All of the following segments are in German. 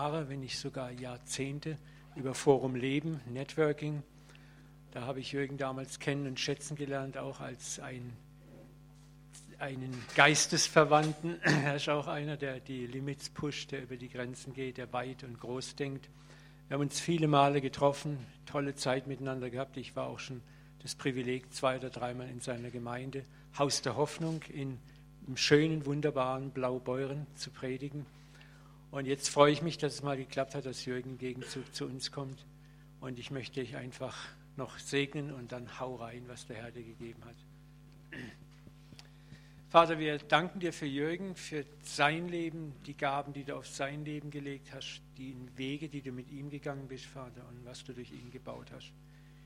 Jahre, wenn nicht sogar Jahrzehnte über Forum Leben, Networking. Da habe ich Jürgen damals kennen und schätzen gelernt, auch als ein, einen Geistesverwandten. Er ist auch einer, der die Limits pusht, der über die Grenzen geht, der weit und groß denkt. Wir haben uns viele Male getroffen, tolle Zeit miteinander gehabt. Ich war auch schon das Privileg, zwei oder dreimal in seiner Gemeinde, Haus der Hoffnung, in, im schönen, wunderbaren Blaubeuren zu predigen. Und jetzt freue ich mich, dass es mal geklappt hat, dass Jürgen Gegenzug zu uns kommt. Und ich möchte dich einfach noch segnen und dann hau rein, was der Herr dir gegeben hat. Vater, wir danken dir für Jürgen, für sein Leben, die Gaben, die du auf sein Leben gelegt hast, die Wege, die du mit ihm gegangen bist, Vater, und was du durch ihn gebaut hast.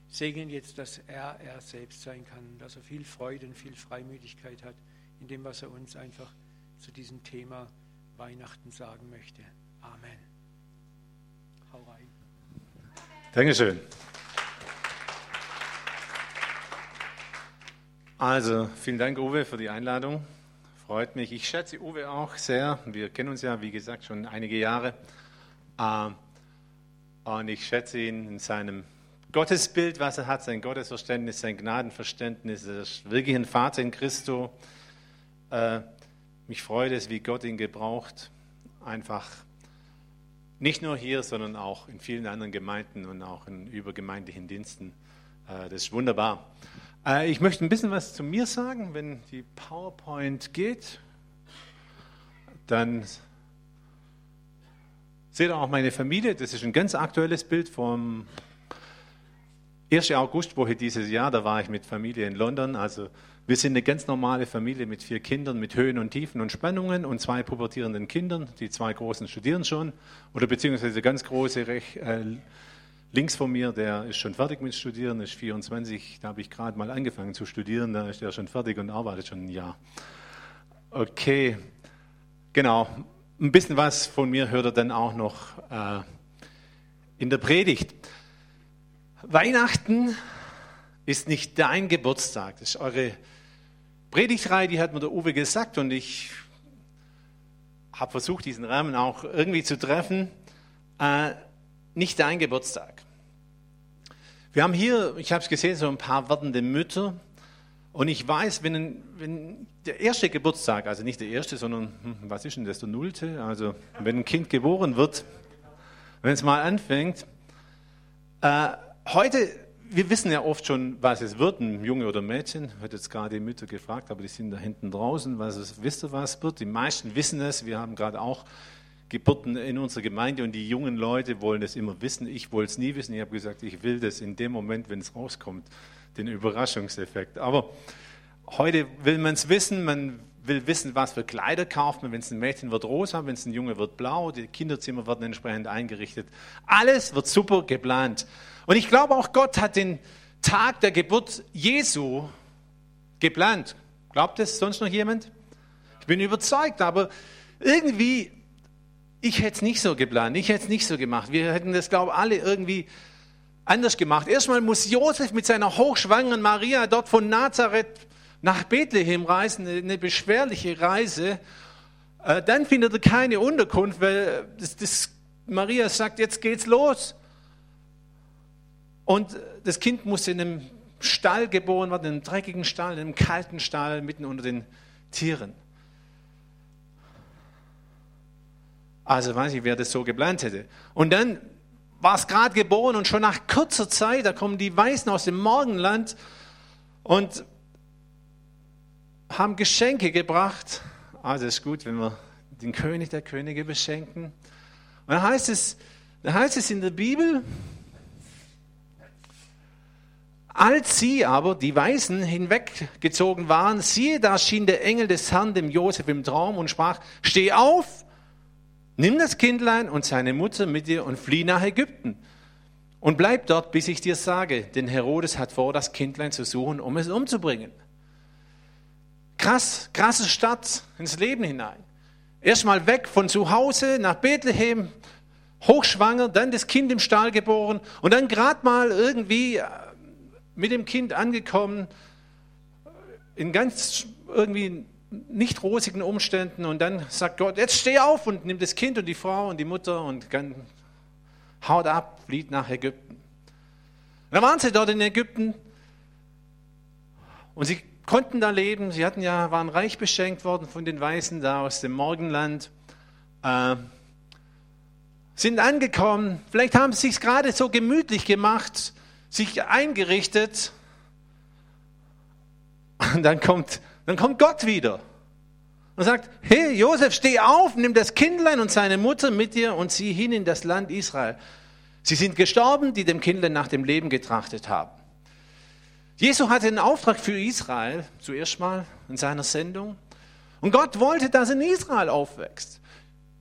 Segnen jetzt, dass er er selbst sein kann, dass er viel Freude und viel Freimütigkeit hat in dem, was er uns einfach zu diesem Thema Weihnachten sagen möchte. Amen. Hau rein. Dankeschön. Also, vielen Dank, Uwe, für die Einladung. Freut mich. Ich schätze Uwe auch sehr. Wir kennen uns ja, wie gesagt, schon einige Jahre. Ähm, und ich schätze ihn in seinem Gottesbild, was er hat, sein Gottesverständnis, sein Gnadenverständnis. Er ist wirklich ein Vater in Christo. Mich freut es, wie Gott ihn gebraucht. Einfach nicht nur hier, sondern auch in vielen anderen Gemeinden und auch in übergemeindlichen Diensten. Äh, das ist wunderbar. Äh, ich möchte ein bisschen was zu mir sagen. Wenn die PowerPoint geht, dann seht ihr auch meine Familie. Das ist ein ganz aktuelles Bild vom 1. Augustwoche dieses Jahr. Da war ich mit Familie in London. Also wir sind eine ganz normale Familie mit vier Kindern, mit Höhen und Tiefen und Spannungen und zwei pubertierenden Kindern. Die zwei Großen studieren schon oder beziehungsweise ganz große recht, äh, links von mir, der ist schon fertig mit Studieren, ist 24. Da habe ich gerade mal angefangen zu studieren, da ist er schon fertig und arbeitet schon ein Jahr. Okay, genau. Ein bisschen was von mir hört er dann auch noch äh, in der Predigt. Weihnachten ist nicht dein Geburtstag, das ist eure Predigtreihe, die hat mir der Uwe gesagt und ich habe versucht, diesen Rahmen auch irgendwie zu treffen. Äh, nicht dein Geburtstag. Wir haben hier, ich habe es gesehen, so ein paar werdende Mütter. Und ich weiß, wenn, wenn, der erste Geburtstag, also nicht der erste, sondern hm, was ist denn das, der nullte? Also wenn ein Kind geboren wird, wenn es mal anfängt. Äh, heute wir wissen ja oft schon, was es wird, ein Junge oder ein Mädchen. Ich hatte jetzt gerade die Mütter gefragt, aber die sind da hinten draußen. Was es, wisst ihr, was es wird? Die meisten wissen es. Wir haben gerade auch Geburten in unserer Gemeinde und die jungen Leute wollen es immer wissen. Ich wollte es nie wissen. Ich habe gesagt, ich will das in dem Moment, wenn es rauskommt, den Überraschungseffekt. Aber heute will man es wissen. Man will wissen, was für Kleider kauft man. Wenn es ein Mädchen wird rosa, wenn es ein Junge wird blau. Die Kinderzimmer werden entsprechend eingerichtet. Alles wird super geplant. Und ich glaube auch Gott hat den Tag der Geburt Jesu geplant. Glaubt es sonst noch jemand? Ich bin überzeugt, aber irgendwie, ich hätte es nicht so geplant, ich hätte es nicht so gemacht. Wir hätten das, glaube ich, alle irgendwie anders gemacht. Erstmal muss Josef mit seiner hochschwangeren Maria dort von Nazareth nach Bethlehem reisen, eine beschwerliche Reise. Äh, dann findet er keine Unterkunft, weil das, das Maria sagt, jetzt geht's los. Und das Kind musste in einem Stall geboren werden, in einem dreckigen Stall, in einem kalten Stall, mitten unter den Tieren. Also weiß ich, wer das so geplant hätte. Und dann war es gerade geboren und schon nach kurzer Zeit, da kommen die Weißen aus dem Morgenland und haben Geschenke gebracht. Also ist gut, wenn wir den König der Könige beschenken. Und da heißt es, da heißt es in der Bibel, als sie aber, die Weisen, hinweggezogen waren, siehe, da schien der Engel des Herrn dem Josef im Traum und sprach, steh auf, nimm das Kindlein und seine Mutter mit dir und flieh nach Ägypten. Und bleib dort, bis ich dir sage, denn Herodes hat vor, das Kindlein zu suchen, um es umzubringen. Krass, krasse Stadt ins Leben hinein. Erstmal weg von zu Hause nach Bethlehem, hochschwanger, dann das Kind im Stall geboren und dann gerade mal irgendwie mit dem Kind angekommen, in ganz irgendwie nicht rosigen Umständen und dann sagt Gott, jetzt steh auf und nimm das Kind und die Frau und die Mutter und haut ab, flieht nach Ägypten. Und dann waren sie dort in Ägypten und sie konnten da leben. Sie hatten ja, waren reich beschenkt worden von den Weißen da aus dem Morgenland. Äh, sind angekommen. Vielleicht haben sie es gerade so gemütlich gemacht, sich eingerichtet. Und dann kommt, dann kommt Gott wieder und sagt, hey Josef, steh auf, nimm das Kindlein und seine Mutter mit dir und zieh hin in das Land Israel. Sie sind gestorben, die dem Kindlein nach dem Leben getrachtet haben. Jesu hatte einen Auftrag für Israel, zuerst mal in seiner Sendung. Und Gott wollte, dass in Israel aufwächst.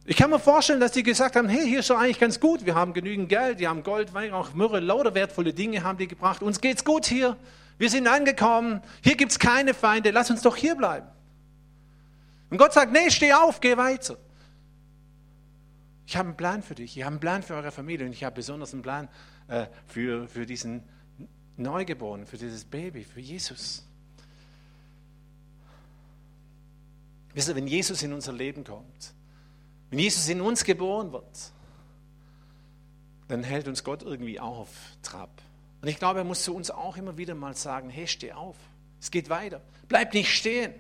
Ich kann mir vorstellen, dass die gesagt haben, hey, hier ist doch eigentlich ganz gut, wir haben genügend Geld, die haben Gold, Weihrauch, Myrrhe, lauter wertvolle Dinge haben die gebracht, uns geht's gut hier, wir sind angekommen, hier gibt's keine Feinde, lass uns doch hier bleiben. Und Gott sagt, nee, steh auf, geh weiter. Ich habe einen Plan für dich, ich habe einen Plan für eure Familie und ich habe besonders einen Plan äh, für, für diesen Neugeborenen, für dieses Baby, für Jesus. Wisst ihr, wenn Jesus in unser Leben kommt, wenn Jesus in uns geboren wird, dann hält uns Gott irgendwie auf Trab. Und ich glaube, er muss zu uns auch immer wieder mal sagen, hey, steh auf, es geht weiter, bleib nicht stehen.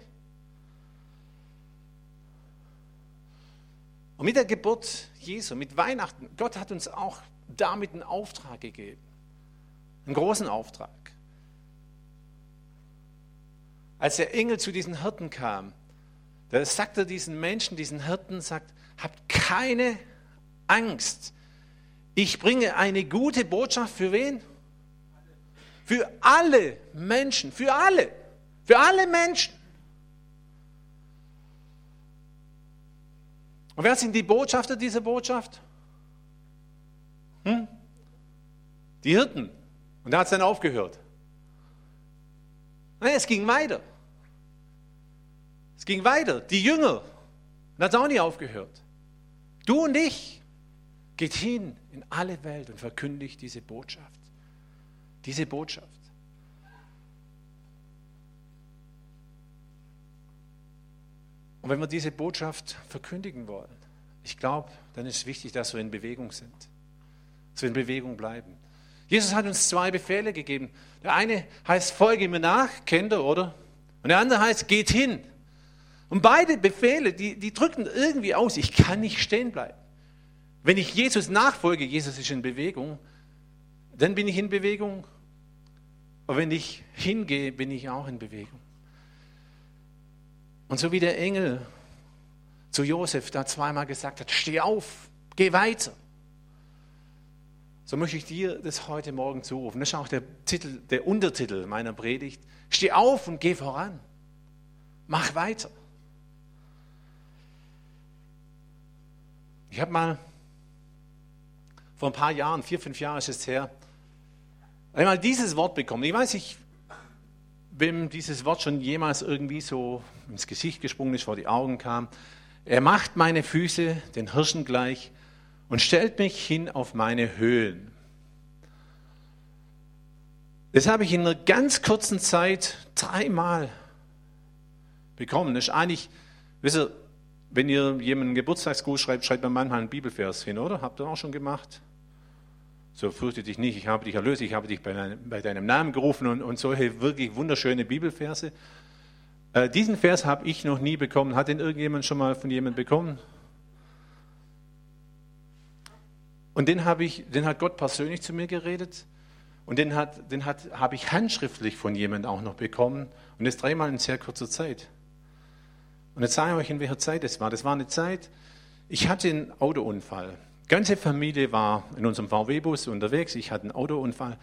Und mit der Geburt Jesu, mit Weihnachten, Gott hat uns auch damit einen Auftrag gegeben. Einen großen Auftrag. Als der Engel zu diesen Hirten kam, da sagt er diesen Menschen, diesen Hirten, sagt, habt keine Angst. Ich bringe eine gute Botschaft für wen? Für alle Menschen, für alle, für alle Menschen. Und wer sind die Botschafter dieser Botschaft? Hm? Die Hirten. Und da hat es dann aufgehört. Nein, es ging weiter. Es ging weiter. Die Jünger. Und hat es auch nicht aufgehört. Du und ich. Geht hin in alle Welt und verkündigt diese Botschaft. Diese Botschaft. Und wenn wir diese Botschaft verkündigen wollen, ich glaube, dann ist es wichtig, dass wir in Bewegung sind. Dass wir in Bewegung bleiben. Jesus hat uns zwei Befehle gegeben. Der eine heißt, folge mir nach, kennt ihr, oder? Und der andere heißt, geht hin. Und beide Befehle, die, die drücken irgendwie aus, ich kann nicht stehen bleiben. Wenn ich Jesus nachfolge, Jesus ist in Bewegung, dann bin ich in Bewegung. Und wenn ich hingehe, bin ich auch in Bewegung. Und so wie der Engel zu Josef da zweimal gesagt hat, steh auf, geh weiter. So möchte ich dir das heute Morgen zurufen. Das ist auch der, Titel, der Untertitel meiner Predigt. Steh auf und geh voran. Mach weiter. Ich habe mal vor ein paar Jahren, vier, fünf Jahre ist es her, einmal dieses Wort bekommen. Ich weiß nicht, wem dieses Wort schon jemals irgendwie so ins Gesicht gesprungen ist, vor die Augen kam. Er macht meine Füße den Hirschen gleich und stellt mich hin auf meine Höhlen. Das habe ich in einer ganz kurzen Zeit dreimal bekommen. Das ist eigentlich, wisst ihr, wenn ihr jemanden Geburtstagsgruß schreibt, schreibt man manchmal einen Bibelvers hin, oder? Habt ihr auch schon gemacht? So fürchte dich nicht, ich habe dich erlöst, ich habe dich bei, deinem, bei deinem Namen gerufen und, und solche wirklich wunderschöne Bibelverse. Äh, diesen Vers habe ich noch nie bekommen. Hat den irgendjemand schon mal von jemandem bekommen? Und den, habe ich, den hat Gott persönlich zu mir geredet. Und den, hat, den hat, habe ich handschriftlich von jemandem auch noch bekommen. Und das dreimal in sehr kurzer Zeit. Und jetzt sage ich euch, in welcher Zeit es war. Das war eine Zeit, ich hatte einen Autounfall. Die ganze Familie war in unserem VW-Bus unterwegs. Ich hatte einen Autounfall.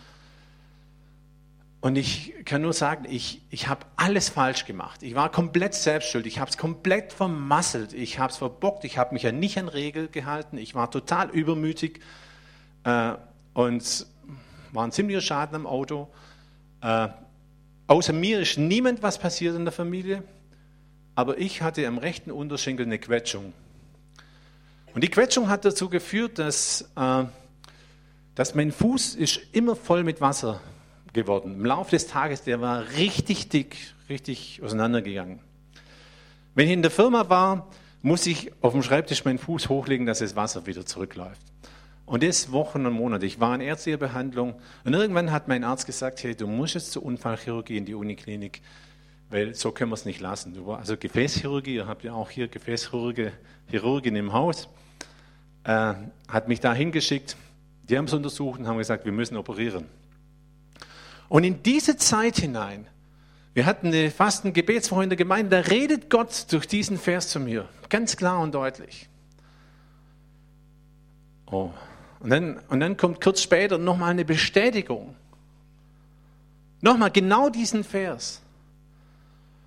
Und ich kann nur sagen, ich, ich habe alles falsch gemacht. Ich war komplett selbstschuldig. Ich habe es komplett vermasselt. Ich habe es verbockt. Ich habe mich ja nicht an Regeln gehalten. Ich war total übermütig äh, und war ein ziemlicher Schaden am Auto. Äh, außer mir ist niemand was passiert in der Familie, aber ich hatte am rechten Unterschenkel eine Quetschung. Und die Quetschung hat dazu geführt, dass, äh, dass mein Fuß ist immer voll mit Wasser geworden. Im Laufe des Tages, der war richtig dick, richtig auseinandergegangen. Wenn ich in der Firma war, muss ich auf dem Schreibtisch meinen Fuß hochlegen, dass das Wasser wieder zurückläuft. Und das Wochen und Monate. Ich war in ärztlicher Behandlung und irgendwann hat mein Arzt gesagt, hey, du musst jetzt zur Unfallchirurgie in die Uniklinik, weil so können wir es nicht lassen. Also Gefäßchirurgie, ihr habt ja auch hier Gefäßchirurgin im Haus, äh, hat mich da hingeschickt. Die haben es untersucht und haben gesagt, wir müssen operieren. Und in diese Zeit hinein, wir hatten eine Fasten Gebetswoche in der Gemeinde, da redet Gott durch diesen Vers zu mir, ganz klar und deutlich. Oh. Und dann, und dann kommt kurz später nochmal eine Bestätigung. Nochmal genau diesen Vers.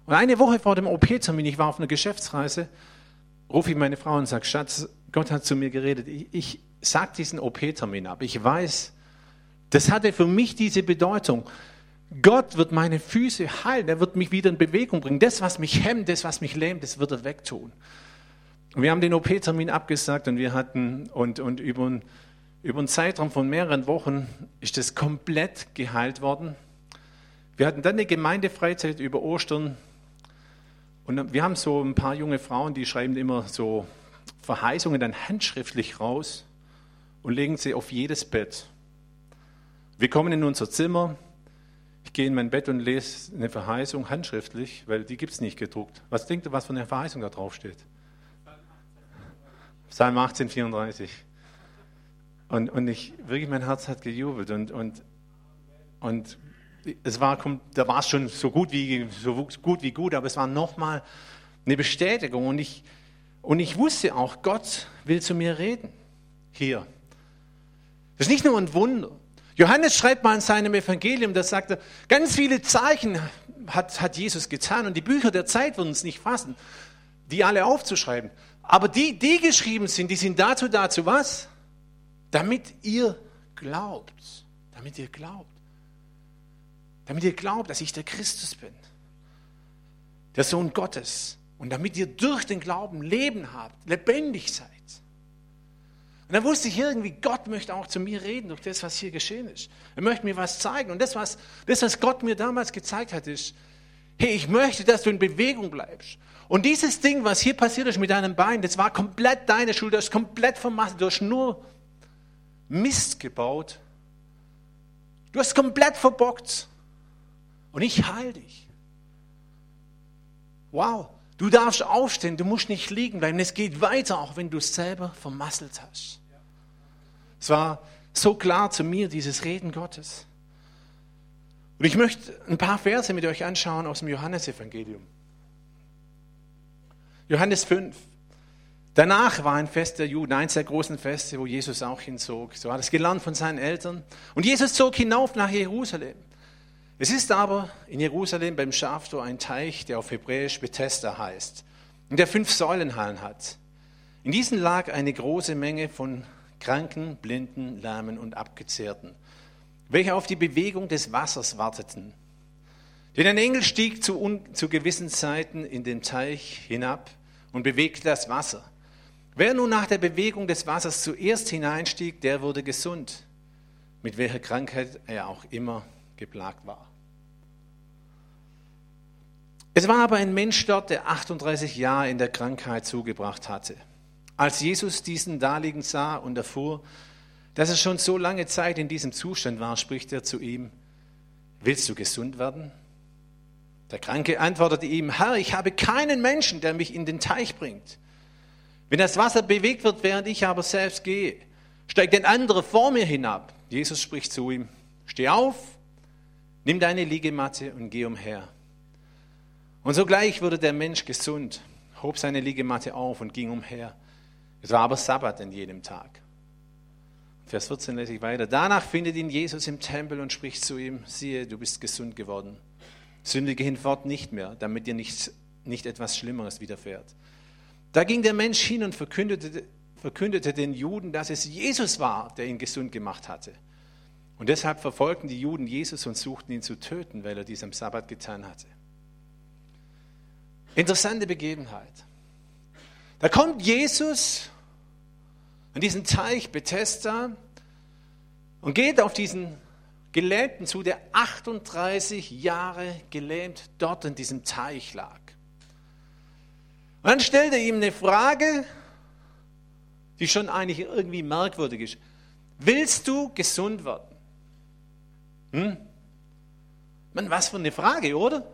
Und eine Woche vor dem OP-Termin, ich war auf einer Geschäftsreise, rufe ich meine Frau und sage, Schatz, Gott hat zu mir geredet. Ich, ich sage diesen OP-Termin ab. Ich weiß, das hatte für mich diese Bedeutung. Gott wird meine Füße heilen, er wird mich wieder in Bewegung bringen. Das, was mich hemmt, das, was mich lähmt, das wird er wegtun. Und wir haben den OP-Termin abgesagt und wir hatten, und, und über, über einen Zeitraum von mehreren Wochen ist das komplett geheilt worden. Wir hatten dann eine Gemeindefreizeit über Ostern und wir haben so ein paar junge Frauen, die schreiben immer so Verheißungen dann handschriftlich raus und legen sie auf jedes Bett. Wir kommen in unser Zimmer, ich gehe in mein Bett und lese eine Verheißung handschriftlich, weil die gibt es nicht gedruckt. Was denkt ihr, was für eine Verheißung da drauf steht? Psalm 18, 34. Und, und ich, wirklich, mein Herz hat gejubelt und, und, und es war, da war es schon so gut wie, so gut wie gut, aber es war nochmal eine Bestätigung und ich, und ich wusste auch, Gott will zu mir reden. Hier. Das ist nicht nur ein Wunder. Johannes schreibt mal in seinem Evangelium, da sagt er, ganz viele Zeichen hat, hat Jesus getan und die Bücher der Zeit würden es nicht fassen, die alle aufzuschreiben. Aber die, die geschrieben sind, die sind dazu da, zu was? Damit ihr glaubt. Damit ihr glaubt. Damit ihr glaubt, dass ich der Christus bin. Der Sohn Gottes. Und damit ihr durch den Glauben Leben habt, lebendig seid. Und dann wusste ich irgendwie, Gott möchte auch zu mir reden durch das, was hier geschehen ist. Er möchte mir was zeigen. Und das, was, das, was Gott mir damals gezeigt hat, ist, hey, ich möchte, dass du in Bewegung bleibst. Und dieses Ding, was hier passiert ist mit deinem Bein, das war komplett deine Schuld, das ist komplett vermasselt, du hast nur Mist gebaut. Du hast komplett verbockt. Und ich heil dich. Wow. Du darfst aufstehen, du musst nicht liegen bleiben. Es geht weiter, auch wenn du es selber vermasselt hast. Es war so klar zu mir, dieses Reden Gottes. Und ich möchte ein paar Verse mit euch anschauen aus dem Johannesevangelium. Johannes 5. Danach war ein Fest der Juden, eins der großen Feste, wo Jesus auch hinzog. So hat es gelernt von seinen Eltern. Und Jesus zog hinauf nach Jerusalem. Es ist aber in Jerusalem beim Schaftor ein Teich, der auf Hebräisch Bethesda heißt und der fünf Säulenhallen hat. In diesen lag eine große Menge von Kranken, Blinden, Lahmen und Abgezehrten, welche auf die Bewegung des Wassers warteten. Denn ein Engel stieg zu, zu gewissen Zeiten in den Teich hinab und bewegte das Wasser. Wer nun nach der Bewegung des Wassers zuerst hineinstieg, der wurde gesund, mit welcher Krankheit er auch immer geplagt war. Es war aber ein Mensch dort, der 38 Jahre in der Krankheit zugebracht hatte. Als Jesus diesen daliegen sah und erfuhr, dass er schon so lange Zeit in diesem Zustand war, spricht er zu ihm, willst du gesund werden? Der Kranke antwortete ihm, Herr, ich habe keinen Menschen, der mich in den Teich bringt. Wenn das Wasser bewegt wird, während ich aber selbst gehe, steigt ein anderer vor mir hinab. Jesus spricht zu ihm, steh auf, Nimm deine Liegematte und geh umher. Und sogleich wurde der Mensch gesund, hob seine Liegematte auf und ging umher. Es war aber Sabbat an jedem Tag. Vers 14 lese ich weiter. Danach findet ihn Jesus im Tempel und spricht zu ihm, siehe, du bist gesund geworden. Sündige hinfort nicht mehr, damit dir nicht, nicht etwas Schlimmeres widerfährt. Da ging der Mensch hin und verkündete, verkündete den Juden, dass es Jesus war, der ihn gesund gemacht hatte. Und deshalb verfolgten die Juden Jesus und suchten ihn zu töten, weil er dies am Sabbat getan hatte. Interessante Begebenheit. Da kommt Jesus an diesen Teich Bethesda und geht auf diesen Gelähmten zu, der 38 Jahre gelähmt dort in diesem Teich lag. Und dann stellt er ihm eine Frage, die schon eigentlich irgendwie merkwürdig ist. Willst du gesund werden? Hm? Man, was für eine Frage, oder?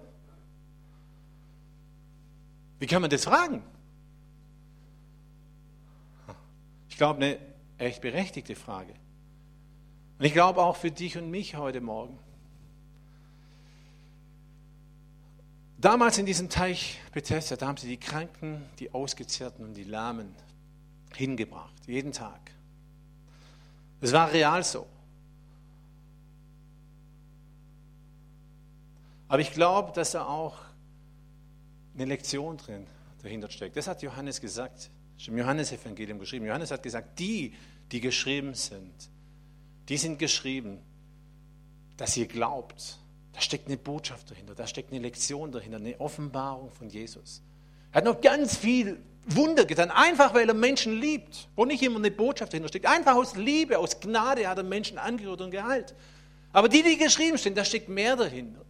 Wie kann man das fragen? Ich glaube, eine echt berechtigte Frage. Und ich glaube auch für dich und mich heute Morgen. Damals in diesem Teich Bethesda, da haben sie die Kranken, die Ausgezehrten und die Lahmen hingebracht, jeden Tag. Es war real so. Aber ich glaube, dass da auch eine Lektion drin dahinter steckt. Das hat Johannes gesagt, im Johannesevangelium geschrieben. Johannes hat gesagt, die, die geschrieben sind, die sind geschrieben, dass ihr glaubt. Da steckt eine Botschaft dahinter, da steckt eine Lektion dahinter, eine Offenbarung von Jesus. Er hat noch ganz viel Wunder getan, einfach weil er Menschen liebt, wo nicht immer eine Botschaft dahinter steckt. Einfach aus Liebe, aus Gnade hat er Menschen angerührt und geheilt. Aber die, die geschrieben stehen, da steckt mehr dahinter.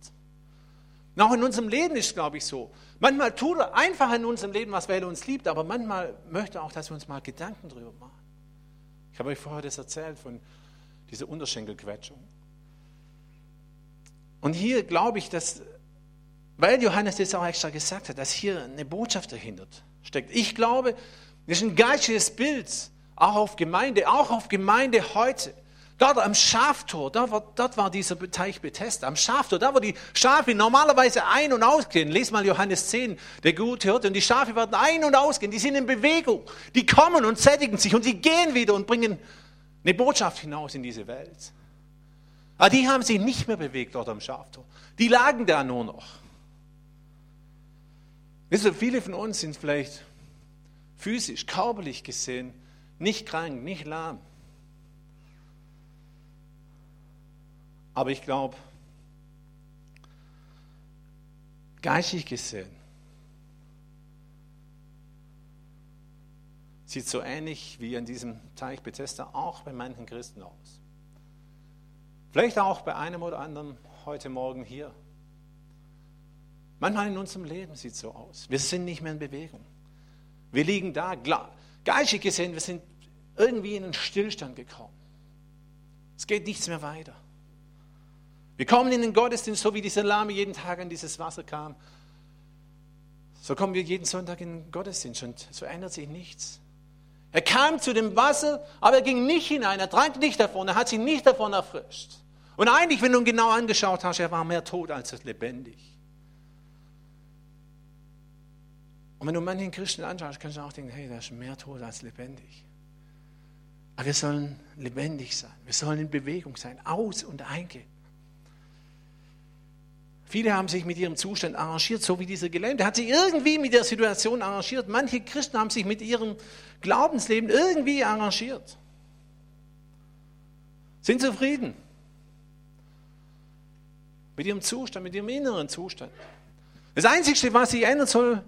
Auch in unserem Leben ist es, glaube ich, so. Manchmal tut er einfach in unserem Leben was, weil er uns liebt, aber manchmal möchte er auch, dass wir uns mal Gedanken darüber machen. Ich habe euch vorher das erzählt von dieser Unterschenkelquetschung. Und hier glaube ich, dass, weil Johannes das auch extra gesagt hat, dass hier eine Botschaft dahinter steckt. Ich glaube, das ist ein geistiges Bild, auch auf Gemeinde, auch auf Gemeinde heute. Dort am Schaftor, dort war, dort war dieser Teich Bethesda, am Schaftor, da wo die Schafe normalerweise ein- und ausgehen. Lies mal Johannes 10, der gut hört. Und die Schafe werden ein- und ausgehen, die sind in Bewegung. Die kommen und sättigen sich und sie gehen wieder und bringen eine Botschaft hinaus in diese Welt. Aber die haben sich nicht mehr bewegt dort am Schaftor. Die lagen da nur noch. Wisst ihr, viele von uns sind vielleicht physisch, körperlich gesehen nicht krank, nicht lahm. Aber ich glaube, geistig gesehen, sieht so ähnlich wie an diesem Teich Bethesda auch bei manchen Christen aus. Vielleicht auch bei einem oder anderen heute Morgen hier. Manchmal in unserem Leben sieht es so aus. Wir sind nicht mehr in Bewegung. Wir liegen da, geistig gesehen, wir sind irgendwie in einen Stillstand gekommen. Es geht nichts mehr weiter. Wir kommen in den Gottesdienst, so wie dieser Lahme jeden Tag an dieses Wasser kam. So kommen wir jeden Sonntag in den Gottesdienst und so ändert sich nichts. Er kam zu dem Wasser, aber er ging nicht hinein, er trank nicht davon, er hat sich nicht davon erfrischt. Und eigentlich, wenn du ihn genau angeschaut hast, er war mehr tot als lebendig. Und wenn du manchen Christen anschaust, kannst du auch denken, hey, der ist mehr tot als lebendig. Aber wir sollen lebendig sein, wir sollen in Bewegung sein, aus und eingehen. Viele haben sich mit ihrem Zustand arrangiert, so wie dieser Gelähmte hat sich irgendwie mit der Situation arrangiert. Manche Christen haben sich mit ihrem Glaubensleben irgendwie arrangiert. Sind zufrieden mit ihrem Zustand, mit ihrem inneren Zustand. Das Einzige, was sich ändern soll,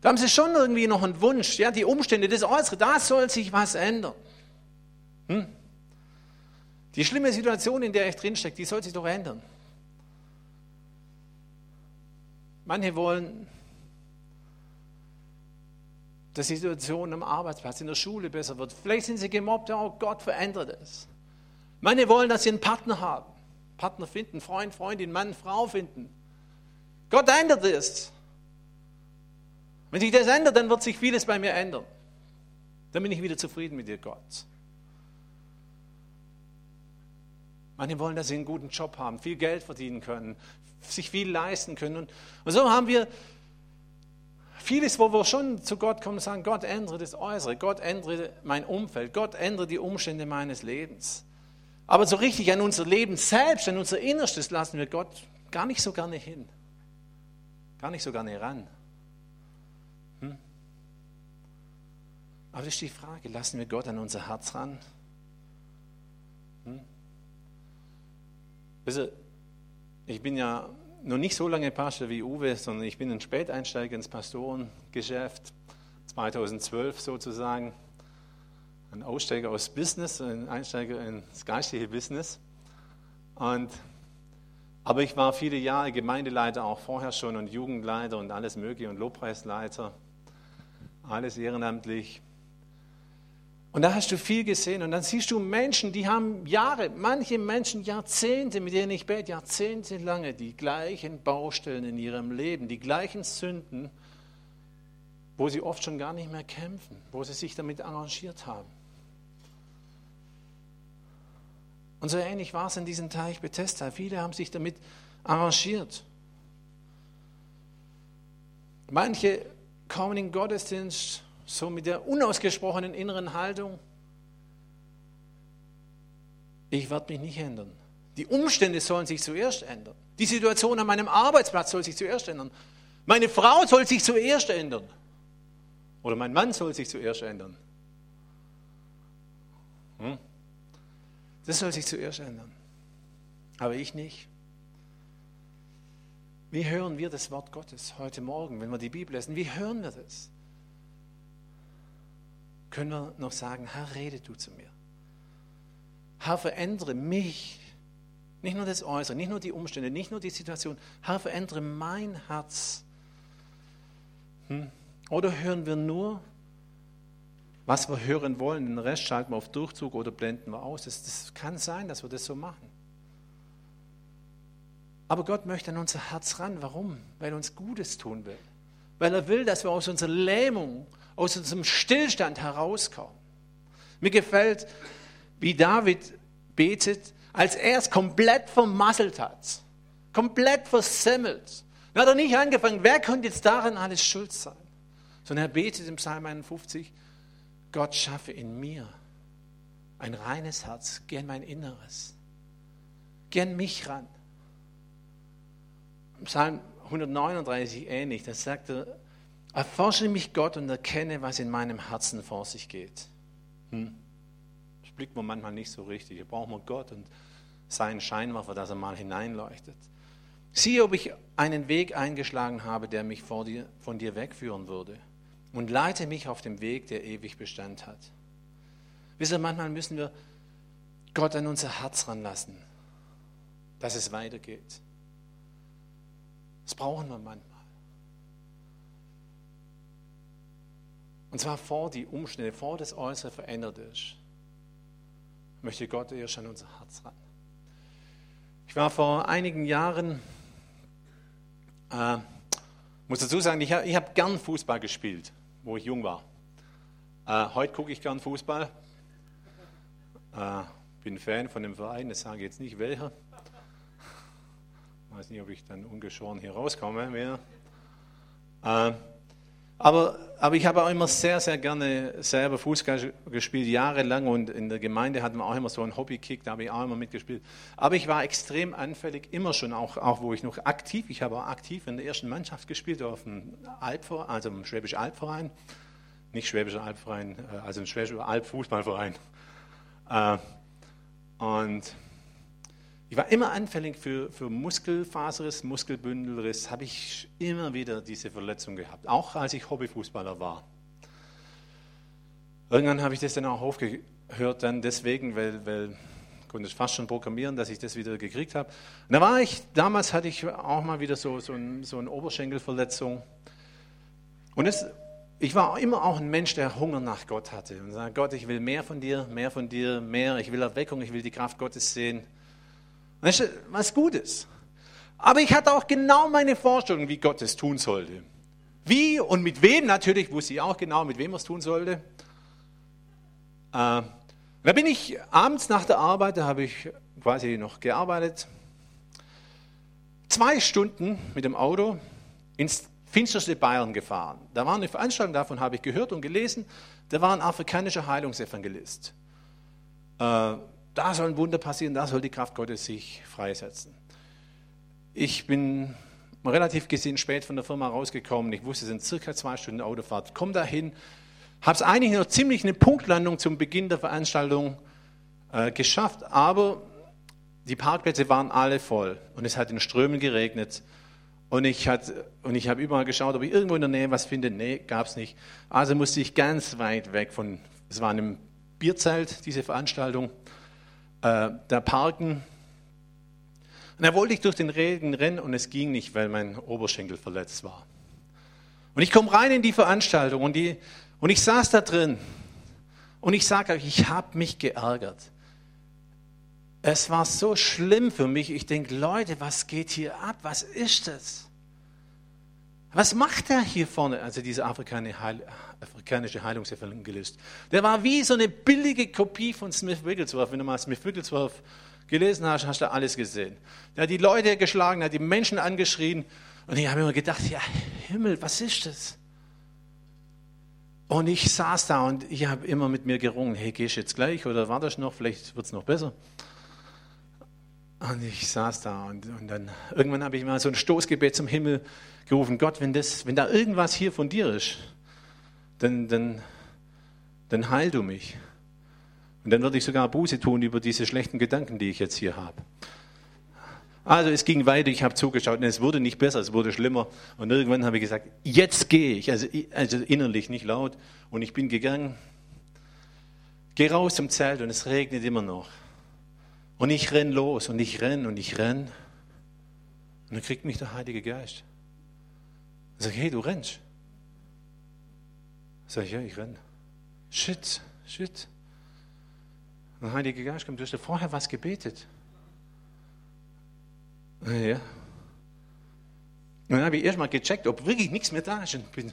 da haben sie schon irgendwie noch einen Wunsch, ja, die Umstände, das Äußere, da soll sich was ändern. Hm? Die schlimme Situation, in der ich drinstecke, die soll sich doch ändern. Manche wollen, dass die Situation am Arbeitsplatz, in der Schule besser wird. Vielleicht sind sie gemobbt, oh Gott verändert es. Manche wollen, dass sie einen Partner haben, Partner finden, Freund, Freundin, Mann, Frau finden. Gott ändert es. Wenn sich das ändert, dann wird sich vieles bei mir ändern. Dann bin ich wieder zufrieden mit dir, Gott. Manche wollen, dass sie einen guten Job haben, viel Geld verdienen können, sich viel leisten können. Und, und so haben wir vieles, wo wir schon zu Gott kommen und sagen, Gott ändere das Äußere, Gott ändere mein Umfeld, Gott ändere die Umstände meines Lebens. Aber so richtig an unser Leben selbst, an unser Innerstes lassen wir Gott gar nicht so gerne hin. Gar nicht so gerne ran. Hm? Aber das ist die Frage, lassen wir Gott an unser Herz ran? Hm? Also, ich bin ja noch nicht so lange Pastor wie Uwe, sondern ich bin ein Späteinsteiger ins Pastorengeschäft, 2012 sozusagen. Ein Aussteiger aus Business, ein Einsteiger ins geistliche Business. Und, aber ich war viele Jahre Gemeindeleiter, auch vorher schon, und Jugendleiter und alles Mögliche und Lobpreisleiter. alles ehrenamtlich. Und da hast du viel gesehen und dann siehst du Menschen, die haben Jahre, manche Menschen Jahrzehnte, mit denen ich bete, jahrzehntelange die gleichen Baustellen in ihrem Leben, die gleichen Sünden, wo sie oft schon gar nicht mehr kämpfen, wo sie sich damit arrangiert haben. Und so ähnlich war es in diesem Teich Bethesda. Viele haben sich damit arrangiert. Manche kommen in Gottesdienst so mit der unausgesprochenen inneren Haltung, ich werde mich nicht ändern. Die Umstände sollen sich zuerst ändern. Die Situation an meinem Arbeitsplatz soll sich zuerst ändern. Meine Frau soll sich zuerst ändern. Oder mein Mann soll sich zuerst ändern. Hm? Das soll sich zuerst ändern. Aber ich nicht. Wie hören wir das Wort Gottes heute Morgen, wenn wir die Bibel lesen? Wie hören wir das? Können wir noch sagen, Herr, rede du zu mir. Herr, verändere mich. Nicht nur das Äußere, nicht nur die Umstände, nicht nur die Situation. Herr, verändere mein Herz. Hm? Oder hören wir nur, was wir hören wollen, den Rest schalten wir auf Durchzug oder blenden wir aus. Das, das kann sein, dass wir das so machen. Aber Gott möchte an unser Herz ran. Warum? Weil er uns Gutes tun will. Weil er will, dass wir aus unserer Lähmung, aus unserem Stillstand herauskommen. Mir gefällt, wie David betet, als er es komplett vermasselt hat, komplett versemmelt. Dann hat er nicht angefangen, wer könnte jetzt daran alles schuld sein? Sondern er betet im Psalm 51, Gott schaffe in mir ein reines Herz, gern mein Inneres, gern mich ran. Im Psalm 139 ähnlich, da sagt er, Erforsche mich Gott und erkenne, was in meinem Herzen vor sich geht. Hm. Das blickt man manchmal nicht so richtig. Hier braucht man Gott und seinen Scheinwerfer, dass er mal hineinleuchtet. Siehe, ob ich einen Weg eingeschlagen habe, der mich dir, von dir wegführen würde. Und leite mich auf dem Weg, der ewig Bestand hat. Wisst ihr, manchmal müssen wir Gott an unser Herz ranlassen, dass es weitergeht. Das brauchen wir manchmal. Und zwar vor die Umstände, vor das Äußere verändert ist, möchte Gott erst an unser Herz ran. Ich war vor einigen Jahren, äh, muss dazu sagen, ich, ich habe gern Fußball gespielt, wo ich jung war. Äh, heute gucke ich gern Fußball. Äh, bin Fan von dem Verein, das sage ich jetzt nicht welcher. Weiß nicht, ob ich dann ungeschoren hier rauskomme mehr. Äh, aber, aber ich habe auch immer sehr, sehr gerne selber Fußball gespielt, jahrelang. Und in der Gemeinde hatten wir auch immer so einen Hobbykick, da habe ich auch immer mitgespielt. Aber ich war extrem anfällig, immer schon, auch, auch wo ich noch aktiv, ich habe auch aktiv in der ersten Mannschaft gespielt, auf dem Albverein, also im Schwäbischen Albverein. Nicht Schwäbischer Albverein, äh, also im Schwäbischen Albfußballverein. Äh, und ich war immer anfällig für, für Muskelfaserriss, Muskelbündelriss, habe ich immer wieder diese Verletzung gehabt, auch als ich Hobbyfußballer war. Irgendwann habe ich das dann auch aufgehört, dann deswegen, weil, weil ich konnte fast schon programmieren, dass ich das wieder gekriegt habe. Und da war ich, damals hatte ich auch mal wieder so, so, ein, so eine Oberschenkelverletzung. Und das, ich war immer auch ein Mensch, der Hunger nach Gott hatte und sagte, Gott, ich will mehr von dir, mehr von dir, mehr, ich will Erweckung, ich will die Kraft Gottes sehen. Das ist was Gutes. Aber ich hatte auch genau meine Vorstellung, wie Gott es tun sollte. Wie und mit wem natürlich, wusste ich auch genau, mit wem er es tun sollte. Äh, da bin ich abends nach der Arbeit, da habe ich quasi noch gearbeitet, zwei Stunden mit dem Auto ins finsterste Bayern gefahren. Da war eine Veranstaltung, davon habe ich gehört und gelesen. Da war ein afrikanischer Heilungsevangelist. Äh, da soll ein Wunder passieren, da soll die Kraft Gottes sich freisetzen. Ich bin relativ gesehen spät von der Firma rausgekommen. Ich wusste, es sind circa zwei Stunden Autofahrt. Komm dahin, habe es eigentlich noch ziemlich eine Punktlandung zum Beginn der Veranstaltung äh, geschafft, aber die Parkplätze waren alle voll und es hat in Strömen geregnet. Und ich, ich habe überall geschaut, ob ich irgendwo in der Nähe was finde. Nee, gab es nicht. Also musste ich ganz weit weg von, es war in einem Bierzelt, diese Veranstaltung äh, da parken. Und da wollte ich durch den Regen rennen und es ging nicht, weil mein Oberschenkel verletzt war. Und ich komme rein in die Veranstaltung und, die, und ich saß da drin und ich sage euch, ich habe mich geärgert. Es war so schlimm für mich. Ich denke, Leute, was geht hier ab? Was ist das? Was macht er hier vorne? Also dieser afrikanische Heilungsevangelist. Der war wie so eine billige Kopie von Smith Wigglesworth. Wenn du mal Smith Wigglesworth gelesen hast, hast du alles gesehen. Der hat die Leute geschlagen, hat die Menschen angeschrien. Und ich habe immer gedacht, ja Himmel, was ist das? Und ich saß da und ich habe immer mit mir gerungen, hey, gehst du jetzt gleich oder wartest noch, vielleicht wird es noch besser. Und ich saß da und, und dann irgendwann habe ich mal so ein Stoßgebet zum Himmel gerufen, Gott, wenn, das, wenn da irgendwas hier von dir ist, dann, dann, dann heil du mich. Und dann würde ich sogar Buße tun über diese schlechten Gedanken, die ich jetzt hier habe. Also es ging weiter, ich habe zugeschaut und es wurde nicht besser, es wurde schlimmer. Und irgendwann habe ich gesagt, jetzt gehe ich, also, also innerlich, nicht laut. Und ich bin gegangen, gehe raus zum Zelt und es regnet immer noch. Und ich renn los und ich renn und ich renn. Und dann kriegt mich der Heilige Geist. Ich sage, hey, du rennst. Sag ich, ja, ich renn. Shit, shit. Und der Heilige Geist kommt, du hast ja vorher was gebetet. Ja. Und dann habe ich erstmal gecheckt, ob wirklich nichts mehr da ist. Und bin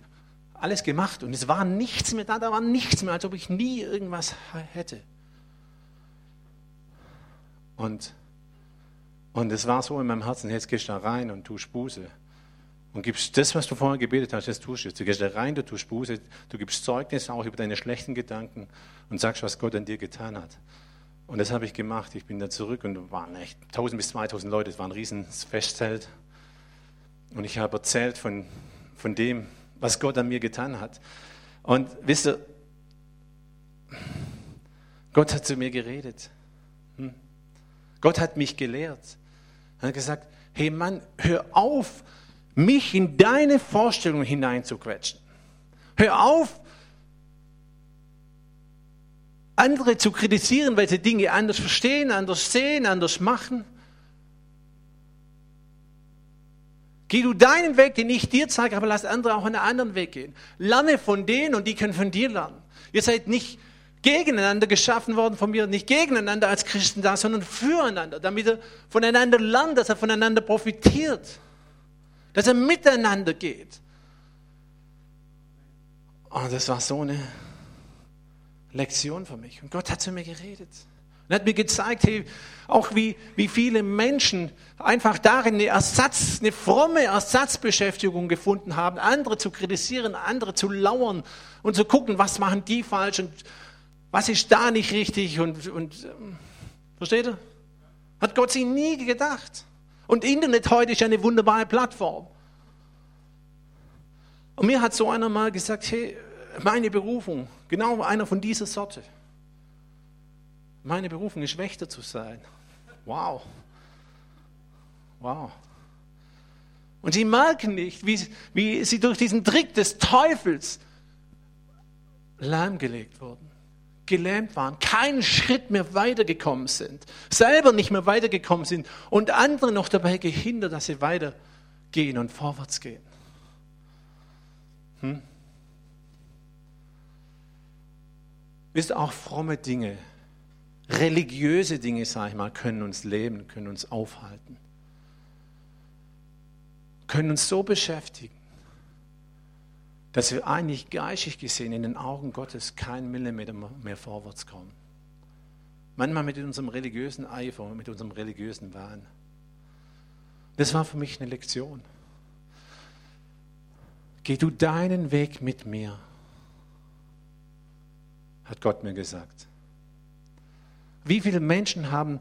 alles gemacht und es war nichts mehr da, da war nichts mehr, als ob ich nie irgendwas hätte. Und, und es war so in meinem Herzen, jetzt gehst du da rein und tust Buße. Und gibst das, was du vorher gebetet hast, das tust du jetzt. Du gehst da rein, du tust Buße, du gibst Zeugnis auch über deine schlechten Gedanken und sagst, was Gott an dir getan hat. Und das habe ich gemacht. Ich bin da zurück und waren echt 1000 bis 2000 Leute. Es war ein riesiges Festzelt. Und ich habe erzählt von, von dem, was Gott an mir getan hat. Und wisst ihr, Gott hat zu mir geredet. Gott hat mich gelehrt. Er hat gesagt, hey Mann, hör auf, mich in deine Vorstellung hineinzuquetschen. Hör auf, andere zu kritisieren, weil sie Dinge anders verstehen, anders sehen, anders machen. Geh du deinen Weg, den ich dir zeige, aber lass andere auch einen anderen Weg gehen. Lerne von denen und die können von dir lernen. Ihr seid nicht gegeneinander geschaffen worden von mir, nicht gegeneinander als Christen da, sondern füreinander, damit er voneinander lernt, dass er voneinander profitiert, dass er miteinander geht. Und das war so eine Lektion für mich. Und Gott hat zu mir geredet. Und hat mir gezeigt, hey, auch wie, wie viele Menschen einfach darin eine Ersatz, eine fromme Ersatzbeschäftigung gefunden haben, andere zu kritisieren, andere zu lauern und zu gucken, was machen die falsch und was ist da nicht richtig und, und ähm, versteht ihr? Hat Gott sich nie gedacht. Und Internet heute ist eine wunderbare Plattform. Und mir hat so einer mal gesagt, hey, meine Berufung, genau einer von dieser Sorte. Meine Berufung ist Wächter zu sein. Wow. Wow. Und sie merken nicht, wie, wie sie durch diesen Trick des Teufels lahmgelegt wurden, gelähmt waren, keinen Schritt mehr weitergekommen sind, selber nicht mehr weitergekommen sind und andere noch dabei gehindert, dass sie weitergehen und vorwärts gehen. Hm? Wisst ihr, auch fromme Dinge, religiöse Dinge, sage ich mal, können uns leben, können uns aufhalten, können uns so beschäftigen, dass wir eigentlich geistig gesehen in den Augen Gottes keinen Millimeter mehr vorwärts kommen. Manchmal mit unserem religiösen Eifer, mit unserem religiösen Wahn. Das war für mich eine Lektion. Geh du deinen Weg mit mir hat Gott mir gesagt. Wie viele Menschen haben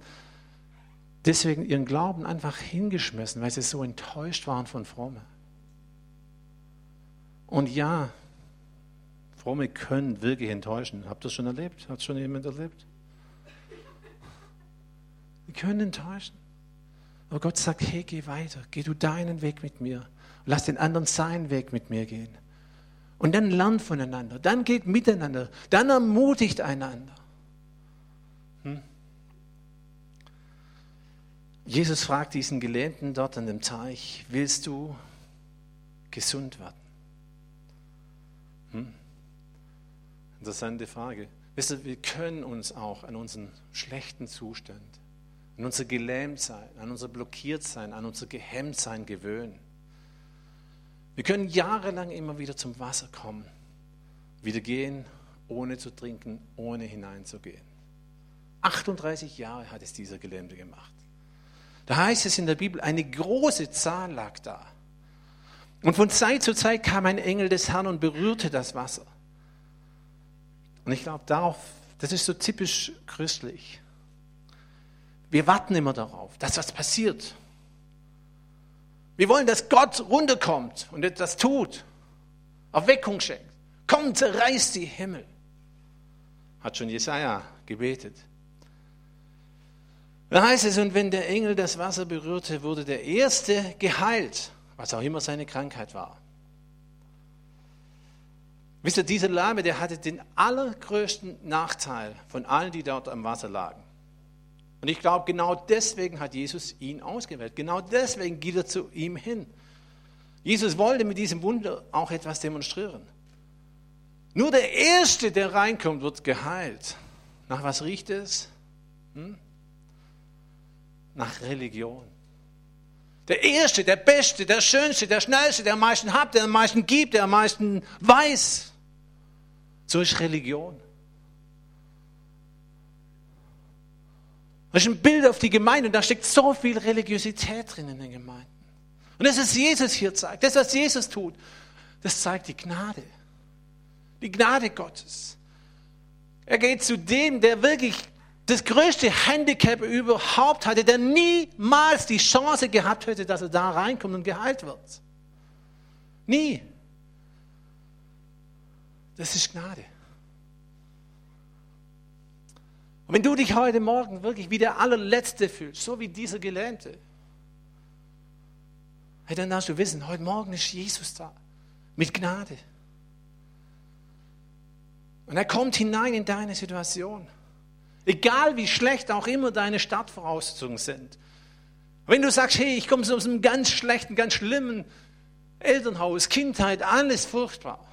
deswegen ihren Glauben einfach hingeschmissen, weil sie so enttäuscht waren von Fromme. Und ja, Fromme können wirklich enttäuschen. Habt ihr das schon erlebt? Hat schon jemand erlebt? Die können enttäuschen. Aber Gott sagt, hey, geh weiter, geh du deinen Weg mit mir. Lass den anderen seinen Weg mit mir gehen. Und dann lernt voneinander, dann geht miteinander, dann ermutigt einander. Hm? Jesus fragt diesen Gelähmten dort an dem Teich, willst du gesund werden? Hm? Interessante Frage. Wisst wir können uns auch an unseren schlechten Zustand, an unser Gelähmtsein, an unser Blockiertsein, an unser Gehemmtsein gewöhnen. Wir können jahrelang immer wieder zum Wasser kommen, wieder gehen, ohne zu trinken, ohne hineinzugehen. 38 Jahre hat es dieser Gelähmte gemacht. Da heißt es in der Bibel, eine große Zahl lag da. Und von Zeit zu Zeit kam ein Engel des Herrn und berührte das Wasser. Und ich glaube, darauf, das ist so typisch christlich. Wir warten immer darauf, dass was passiert. Wir wollen, dass Gott runterkommt und etwas tut, Erweckung schenkt. Komm, zerreißt die Himmel. Hat schon Jesaja gebetet. Da heißt es, und wenn der Engel das Wasser berührte, wurde der Erste geheilt, was auch immer seine Krankheit war. Wisst ihr, dieser Lahme, der hatte den allergrößten Nachteil von allen, die dort am Wasser lagen. Und ich glaube, genau deswegen hat Jesus ihn ausgewählt. Genau deswegen geht er zu ihm hin. Jesus wollte mit diesem Wunder auch etwas demonstrieren. Nur der Erste, der reinkommt, wird geheilt. Nach was riecht es? Hm? Nach Religion. Der Erste, der Beste, der Schönste, der Schnellste, der am meisten hat, der am meisten gibt, der am meisten weiß. So ist Religion. Das ist ein Bild auf die Gemeinde und da steckt so viel Religiosität drin in den Gemeinden. Und das, was Jesus hier zeigt, das, was Jesus tut, das zeigt die Gnade. Die Gnade Gottes. Er geht zu dem, der wirklich das größte Handicap überhaupt hatte, der niemals die Chance gehabt hätte, dass er da reinkommt und geheilt wird. Nie. Das ist Gnade. Und wenn du dich heute Morgen wirklich wie der allerletzte fühlst, so wie dieser Gelähmte, dann darfst du wissen, heute Morgen ist Jesus da, mit Gnade. Und er kommt hinein in deine Situation. Egal wie schlecht auch immer deine Startvoraussetzungen sind. Wenn du sagst, hey, ich komme aus einem ganz schlechten, ganz schlimmen Elternhaus, Kindheit, alles furchtbar.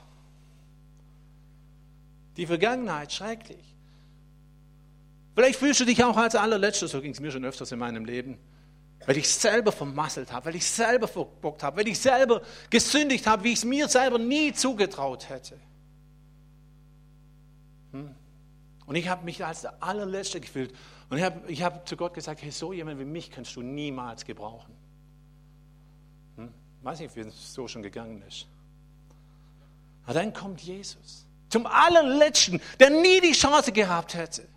Die Vergangenheit schrecklich. Vielleicht fühlst du dich auch als allerletzter, so ging es mir schon öfters in meinem Leben, weil ich selber vermasselt habe, weil ich selber verbockt habe, weil ich selber gesündigt habe, wie ich es mir selber nie zugetraut hätte. Hm? Und ich habe mich als der allerletzte gefühlt. Und ich habe ich hab zu Gott gesagt, hey, so jemand wie mich kannst du niemals gebrauchen. Hm? Weiß nicht, wie es so schon gegangen ist. Aber dann kommt Jesus zum allerletzten, der nie die Chance gehabt hätte.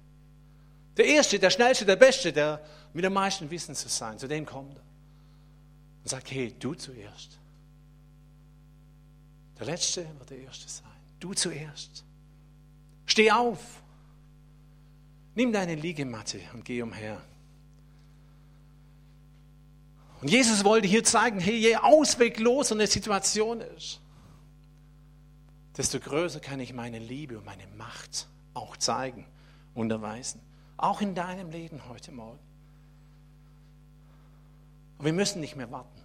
Der Erste, der Schnellste, der Beste, der mit dem meisten Wissen zu sein, zu dem kommt er. Und sagt, hey, du zuerst. Der Letzte wird der Erste sein. Du zuerst. Steh auf. Nimm deine Liegematte und geh umher. Und Jesus wollte hier zeigen, hey, je ausweglos eine Situation ist, desto größer kann ich meine Liebe und meine Macht auch zeigen und erweisen. Auch in deinem Leben heute Morgen. Und wir müssen nicht mehr warten,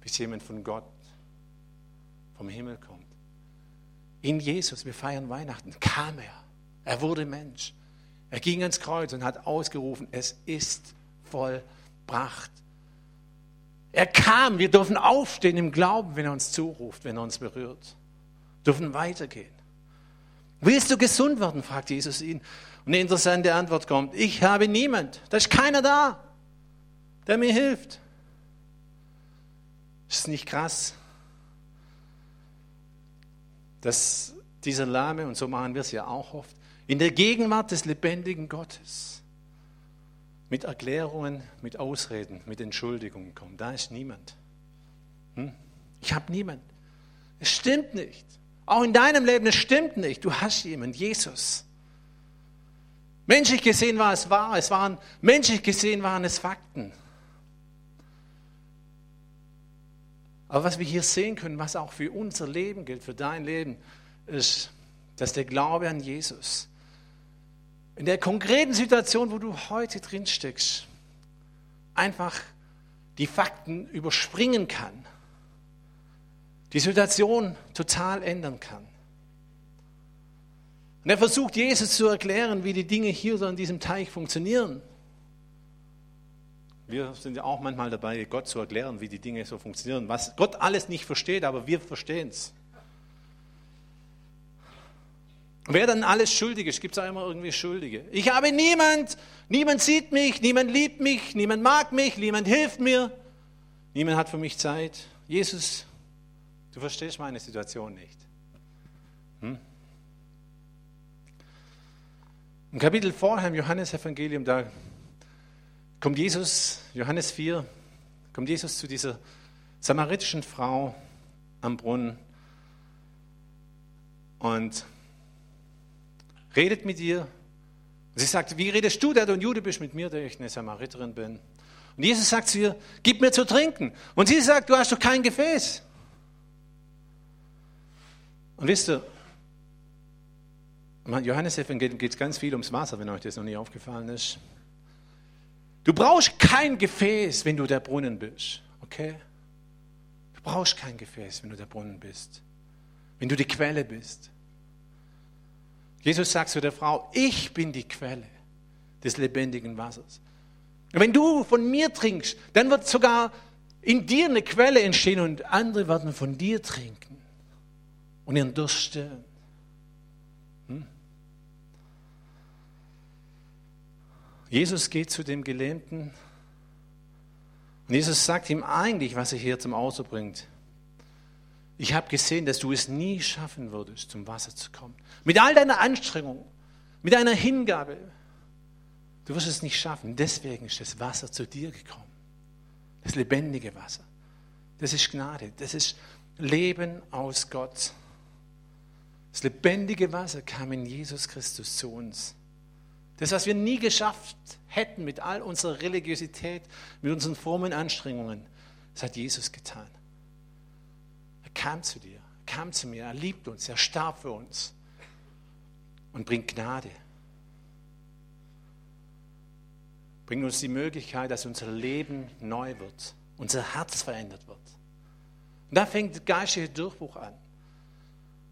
bis jemand von Gott vom Himmel kommt. In Jesus, wir feiern Weihnachten, kam er. Er wurde Mensch. Er ging ans Kreuz und hat ausgerufen, es ist vollbracht. Er kam, wir dürfen aufstehen im Glauben, wenn er uns zuruft, wenn er uns berührt. Wir dürfen weitergehen. Willst du gesund werden? fragt Jesus ihn. Und eine interessante Antwort kommt, ich habe niemand, da ist keiner da, der mir hilft. Ist nicht krass, dass dieser Lahme, und so machen wir es ja auch oft, in der Gegenwart des lebendigen Gottes mit Erklärungen, mit Ausreden, mit Entschuldigungen kommt. Da ist niemand. Hm? Ich habe niemand. Es stimmt nicht. Auch in deinem Leben, es stimmt nicht. Du hast jemanden, Jesus. Menschlich gesehen war es wahr, es waren, menschlich gesehen waren es Fakten. Aber was wir hier sehen können, was auch für unser Leben gilt, für dein Leben, ist, dass der Glaube an Jesus in der konkreten Situation, wo du heute drin steckst, einfach die Fakten überspringen kann, die Situation total ändern kann. Und er versucht Jesus zu erklären, wie die Dinge hier so an diesem Teich funktionieren. Wir sind ja auch manchmal dabei, Gott zu erklären, wie die Dinge so funktionieren. Was Gott alles nicht versteht, aber wir verstehen es. Wer dann alles schuldig ist, gibt es auch immer irgendwie Schuldige. Ich habe niemand, niemand sieht mich, niemand liebt mich, niemand mag mich, niemand hilft mir, niemand hat für mich Zeit. Jesus, du verstehst meine Situation nicht. Hm? Im Kapitel vorher im Johannesevangelium, da kommt Jesus, Johannes 4, kommt Jesus zu dieser samaritischen Frau am Brunnen und redet mit ihr. Sie sagt, wie redest du, der du ein Jude bist, mit mir, der ich eine Samariterin bin? Und Jesus sagt zu ihr, gib mir zu trinken. Und sie sagt, du hast doch kein Gefäß. Und wisst ihr, im Johannes-Evangelium geht es ganz viel ums Wasser, wenn euch das noch nie aufgefallen ist. Du brauchst kein Gefäß, wenn du der Brunnen bist. Okay? Du brauchst kein Gefäß, wenn du der Brunnen bist. Wenn du die Quelle bist. Jesus sagt zu der Frau, ich bin die Quelle des lebendigen Wassers. Und wenn du von mir trinkst, dann wird sogar in dir eine Quelle entstehen und andere werden von dir trinken und ihren Durst stillen. Hm? Jesus geht zu dem Gelähmten und Jesus sagt ihm eigentlich, was er hier zum Ausdruck bringt. Ich habe gesehen, dass du es nie schaffen würdest, zum Wasser zu kommen. Mit all deiner Anstrengung, mit deiner Hingabe. Du wirst es nicht schaffen. Deswegen ist das Wasser zu dir gekommen. Das lebendige Wasser. Das ist Gnade. Das ist Leben aus Gott. Das lebendige Wasser kam in Jesus Christus zu uns. Das, was wir nie geschafft hätten mit all unserer Religiosität, mit unseren frommen Anstrengungen, das hat Jesus getan kam zu dir, kam zu mir, er liebt uns, er starb für uns und bringt Gnade. Bringt uns die Möglichkeit, dass unser Leben neu wird, unser Herz verändert wird. Und da fängt der geistliche Durchbruch an.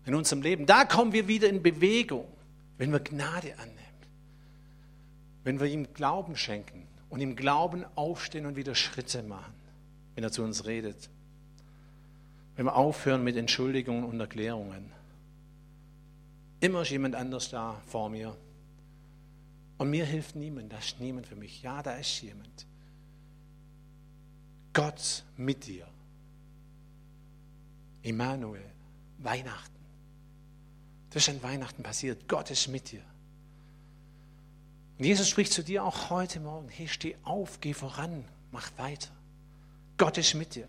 In unserem Leben. Da kommen wir wieder in Bewegung, wenn wir Gnade annehmen. Wenn wir ihm Glauben schenken und im Glauben aufstehen und wieder Schritte machen, wenn er zu uns redet. Wenn wir aufhören mit Entschuldigungen und Erklärungen. Immer ist jemand anders da vor mir. Und mir hilft niemand, da ist niemand für mich. Ja, da ist jemand. Gott mit dir. Immanuel, Weihnachten. Das ist an Weihnachten passiert. Gott ist mit dir. Und Jesus spricht zu dir auch heute Morgen. Hey, steh auf, geh voran, mach weiter. Gott ist mit dir.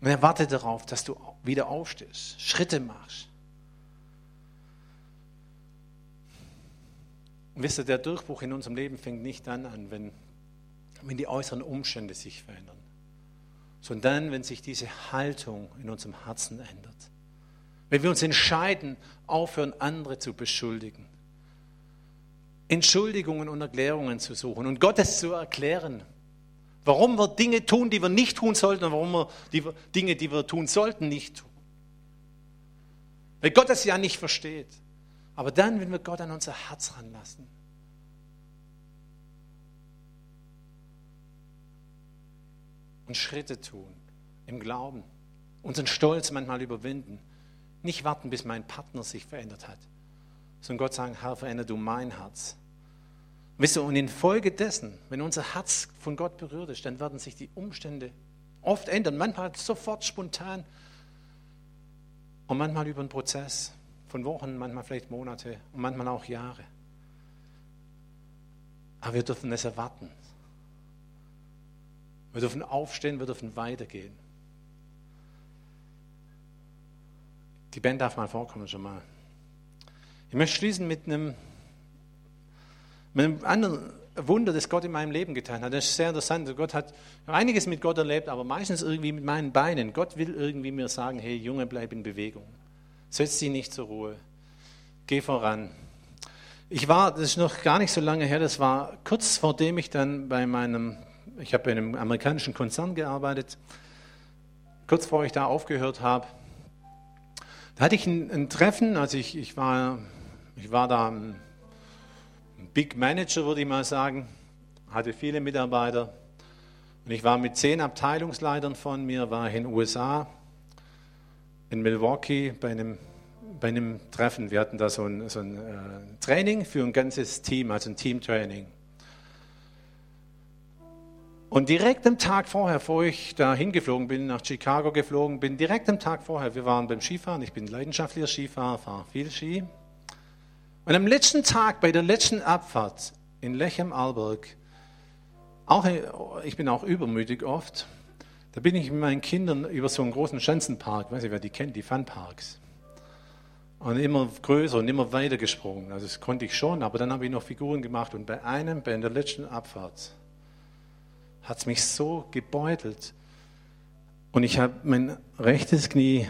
Und er wartet darauf, dass du wieder aufstehst, Schritte machst. Und wisst ihr, der Durchbruch in unserem Leben fängt nicht dann an, wenn, wenn die äußeren Umstände sich verändern, sondern dann, wenn sich diese Haltung in unserem Herzen ändert. Wenn wir uns entscheiden, aufhören, andere zu beschuldigen. Entschuldigungen und Erklärungen zu suchen und Gottes zu erklären, Warum wir Dinge tun, die wir nicht tun sollten und warum wir die Dinge, die wir tun sollten, nicht tun. Weil Gott das ja nicht versteht. Aber dann, wenn wir Gott an unser Herz ranlassen, und Schritte tun im Glauben, unseren Stolz manchmal überwinden, nicht warten, bis mein Partner sich verändert hat, sondern Gott sagen, Herr, verändere du mein Herz. Wisst ihr, und infolgedessen, wenn unser Herz von Gott berührt ist, dann werden sich die Umstände oft ändern. Manchmal sofort spontan und manchmal über einen Prozess von Wochen, manchmal vielleicht Monate und manchmal auch Jahre. Aber wir dürfen es erwarten. Wir dürfen aufstehen, wir dürfen weitergehen. Die Band darf mal vorkommen schon mal. Ich möchte schließen mit einem mit einem anderen Wunder, das Gott in meinem Leben getan hat. Das ist sehr interessant. Gott hat einiges mit Gott erlebt, aber meistens irgendwie mit meinen Beinen. Gott will irgendwie mir sagen, hey Junge, bleib in Bewegung. Setz dich nicht zur Ruhe. Geh voran. Ich war, das ist noch gar nicht so lange her, das war kurz vor dem ich dann bei meinem, ich habe bei einem amerikanischen Konzern gearbeitet, kurz vor ich da aufgehört habe, da hatte ich ein, ein Treffen, also ich, ich war Ich war da Big Manager, würde ich mal sagen, hatte viele Mitarbeiter. Und ich war mit zehn Abteilungsleitern von mir, war in den USA, in Milwaukee bei einem, bei einem Treffen. Wir hatten da so ein, so ein äh, Training für ein ganzes Team, also ein Teamtraining. Und direkt am Tag vorher, bevor ich da hingeflogen bin, nach Chicago geflogen bin, direkt am Tag vorher, wir waren beim Skifahren, ich bin leidenschaftlicher Skifahrer, fahre viel Ski. Und am letzten Tag, bei der letzten Abfahrt in Lechem Alberg, auch, ich bin auch übermütig oft, da bin ich mit meinen Kindern über so einen großen Schanzenpark, weiß ich, wer die kennt, die Funparks. Und immer größer und immer weiter gesprungen. Also das konnte ich schon, aber dann habe ich noch Figuren gemacht. Und bei einem, bei der letzten Abfahrt, hat es mich so gebeutelt. Und ich habe mein rechtes Knie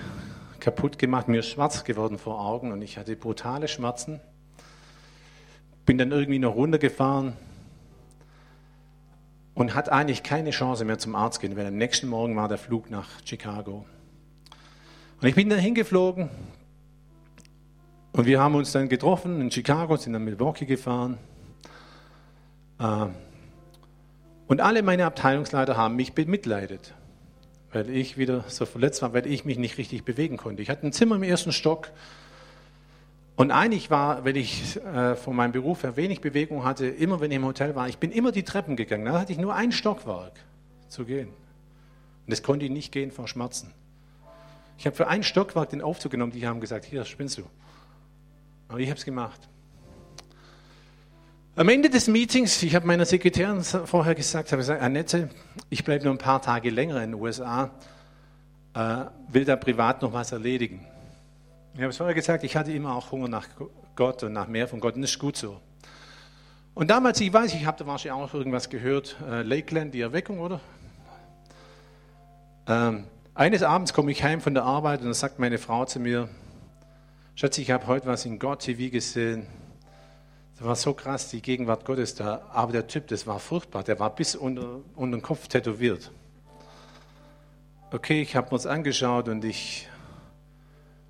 kaputt gemacht, mir ist schwarz geworden vor Augen und ich hatte brutale Schmerzen. Bin dann irgendwie noch runtergefahren, und hat eigentlich keine Chance mehr zum Arzt gehen, weil am nächsten Morgen war der Flug nach Chicago. Und ich bin dann hingeflogen und wir haben uns dann getroffen in Chicago, sind dann Milwaukee gefahren. Äh, und alle meine Abteilungsleiter haben mich bemitleidet, weil ich wieder so verletzt war, weil ich mich nicht richtig bewegen konnte. Ich hatte ein Zimmer im ersten Stock und eigentlich war, wenn ich äh, von meinem Beruf her wenig Bewegung hatte, immer wenn ich im Hotel war, ich bin immer die Treppen gegangen. Da hatte ich nur ein Stockwerk zu gehen. Und das konnte ich nicht gehen vor Schmerzen. Ich habe für ein Stockwerk den Aufzug genommen, die haben gesagt, hier spinnst du. Aber ich habe es gemacht. Am Ende des Meetings, ich habe meiner Sekretärin vorher gesagt, habe gesagt, Annette, ich bleibe noch ein paar Tage länger in den USA, äh, will da privat noch was erledigen. Ich habe es vorher gesagt, ich hatte immer auch Hunger nach Gott und nach mehr von Gott und das ist gut so. Und damals, ich weiß, ich habe da wahrscheinlich auch irgendwas gehört, äh, Lakeland, die Erweckung, oder? Ähm, eines Abends komme ich heim von der Arbeit und dann sagt meine Frau zu mir, Schatz, ich habe heute was in Gott TV gesehen. Das war so krass, die Gegenwart Gottes da. Aber der Typ, das war furchtbar. Der war bis unter, unter den Kopf tätowiert. Okay, ich habe mir das angeschaut und ich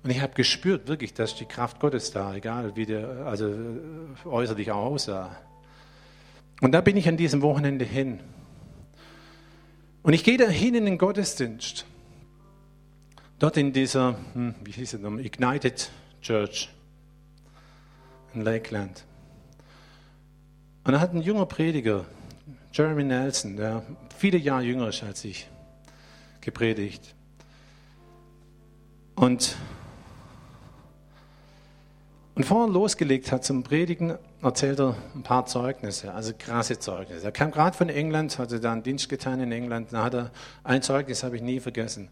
und ich habe gespürt wirklich, dass die Kraft Gottes da, egal wie der also äh, äußerlich auch aussah. Und da bin ich an diesem Wochenende hin. Und ich gehe da hin in den Gottesdienst. Dort in dieser, hm, wie hieß es nochmal, Ignited Church in Lakeland. Und da hat ein junger Prediger, Jeremy Nelson, der viele Jahre jünger ist als ich, gepredigt. Und und vorher losgelegt hat zum Predigen, erzählt er ein paar Zeugnisse, also krasse Zeugnisse. Er kam gerade von England, hatte da einen Dienst getan in England. Da hat er ein Zeugnis, habe ich nie vergessen.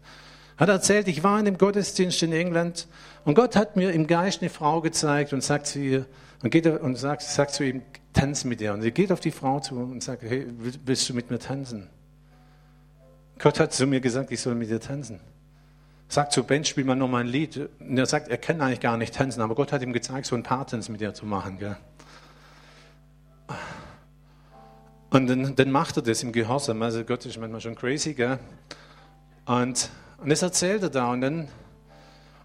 Hat er erzählt, ich war in einem Gottesdienst in England und Gott hat mir im Geist eine Frau gezeigt und sagt zu ihr, und, geht und sagt, sagt zu ihm, tanz mit ihr. Und sie geht auf die Frau zu und sagt, hey, willst du mit mir tanzen? Gott hat zu mir gesagt, ich soll mit dir tanzen sagt zu Ben, spiel mal noch mal ein Lied. Und er sagt, er kann eigentlich gar nicht tanzen, aber Gott hat ihm gezeigt, so ein Paartanz mit dir zu machen. Gell? Und dann, dann, macht er das im Gehorsam. Also Gott ist manchmal schon crazy. Gell? Und, und das erzählt er da. Und dann,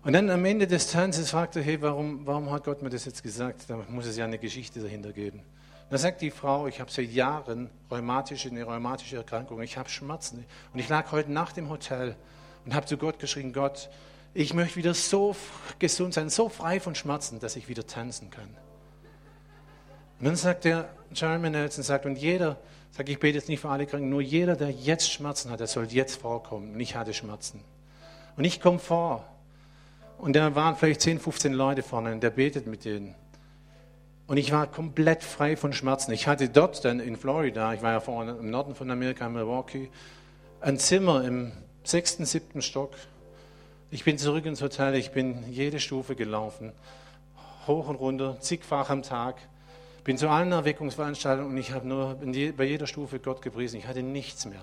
und dann am Ende des Tanzes fragt er, hey, warum, warum hat Gott mir das jetzt gesagt? Da muss es ja eine Geschichte dahinter geben. Da sagt die Frau, ich habe seit Jahren rheumatische, eine rheumatische Erkrankung, ich habe Schmerzen. Und ich lag heute Nacht im Hotel und habe zu Gott geschrien, Gott, ich möchte wieder so gesund sein, so frei von Schmerzen, dass ich wieder tanzen kann. Und dann sagt der Jeremy Nelson, sagt, und jeder, sage ich bete jetzt nicht für alle Kranken, nur jeder, der jetzt Schmerzen hat, der soll jetzt vorkommen. Und ich hatte Schmerzen. Und ich komme vor. Und da waren vielleicht 10, 15 Leute vorne und der betet mit denen. Und ich war komplett frei von Schmerzen. Ich hatte dort dann in Florida, ich war ja vorne im Norden von Amerika, in Milwaukee, ein Zimmer im sechsten, siebten Stock. Ich bin zurück ins Hotel, ich bin jede Stufe gelaufen, hoch und runter, zigfach am Tag. Bin zu allen Erweckungsveranstaltungen und ich habe nur bei jeder Stufe Gott gepriesen. Ich hatte nichts mehr.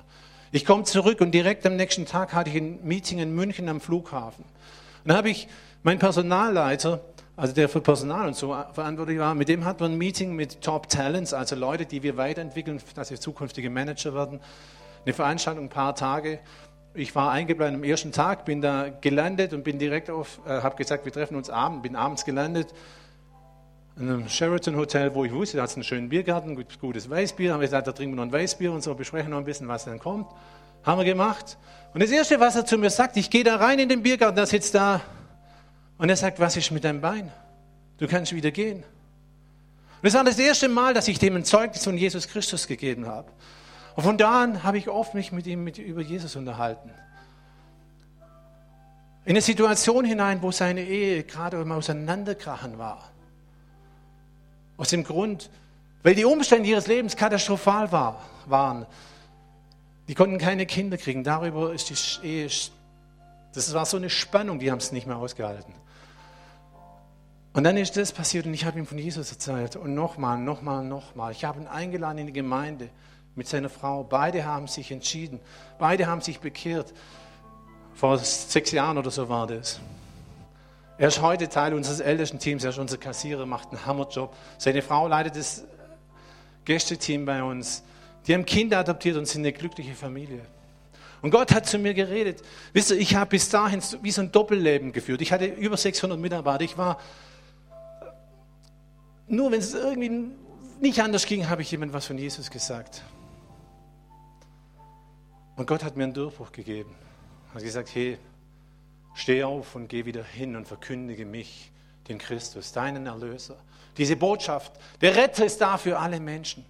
Ich komme zurück und direkt am nächsten Tag hatte ich ein Meeting in München am Flughafen. Und dann habe ich meinen Personalleiter, also der für Personal und so verantwortlich war, mit dem hat man ein Meeting mit Top Talents, also Leute, die wir weiterentwickeln, dass sie zukünftige Manager werden. Eine Veranstaltung, ein paar Tage ich war eingeplant am ersten Tag, bin da gelandet und bin direkt auf, äh, habe gesagt, wir treffen uns abends, bin abends gelandet. in einem Sheraton Hotel, wo ich wusste, da hat es einen schönen Biergarten, gutes Weißbier. Haben wir gesagt, da trinken wir noch ein Weißbier und so, besprechen noch ein bisschen, was dann kommt. Haben wir gemacht. Und das Erste, was er zu mir sagt, ich gehe da rein in den Biergarten, der sitzt da. Und er sagt, was ist mit deinem Bein? Du kannst wieder gehen. Und das war das erste Mal, dass ich dem ein Zeugnis von Jesus Christus gegeben habe. Und von da an habe ich oft mich mit ihm mit, über Jesus unterhalten. In eine Situation hinein, wo seine Ehe gerade im Auseinanderkrachen war. Aus dem Grund, weil die Umstände ihres Lebens katastrophal war, waren. Die konnten keine Kinder kriegen. Darüber ist die Ehe, das war so eine Spannung, die haben es nicht mehr ausgehalten. Und dann ist das passiert und ich habe ihm von Jesus erzählt. Und nochmal, nochmal, nochmal. Ich habe ihn eingeladen in die Gemeinde mit seiner Frau. Beide haben sich entschieden. Beide haben sich bekehrt. Vor sechs Jahren oder so war das. Er ist heute Teil unseres ältesten Teams. Er ist unser Kassierer, macht einen Hammerjob. Seine Frau leitet das Gästeteam bei uns. Die haben Kinder adoptiert und sind eine glückliche Familie. Und Gott hat zu mir geredet. Wisst ihr, ich habe bis dahin wie so ein Doppelleben geführt. Ich hatte über 600 Mitarbeiter. Ich war, nur wenn es irgendwie nicht anders ging, habe ich jemandem was von Jesus gesagt. Und Gott hat mir einen Durchbruch gegeben. Er hat gesagt, hey, steh auf und geh wieder hin und verkündige mich, den Christus, deinen Erlöser. Diese Botschaft, der Retter ist da für alle Menschen.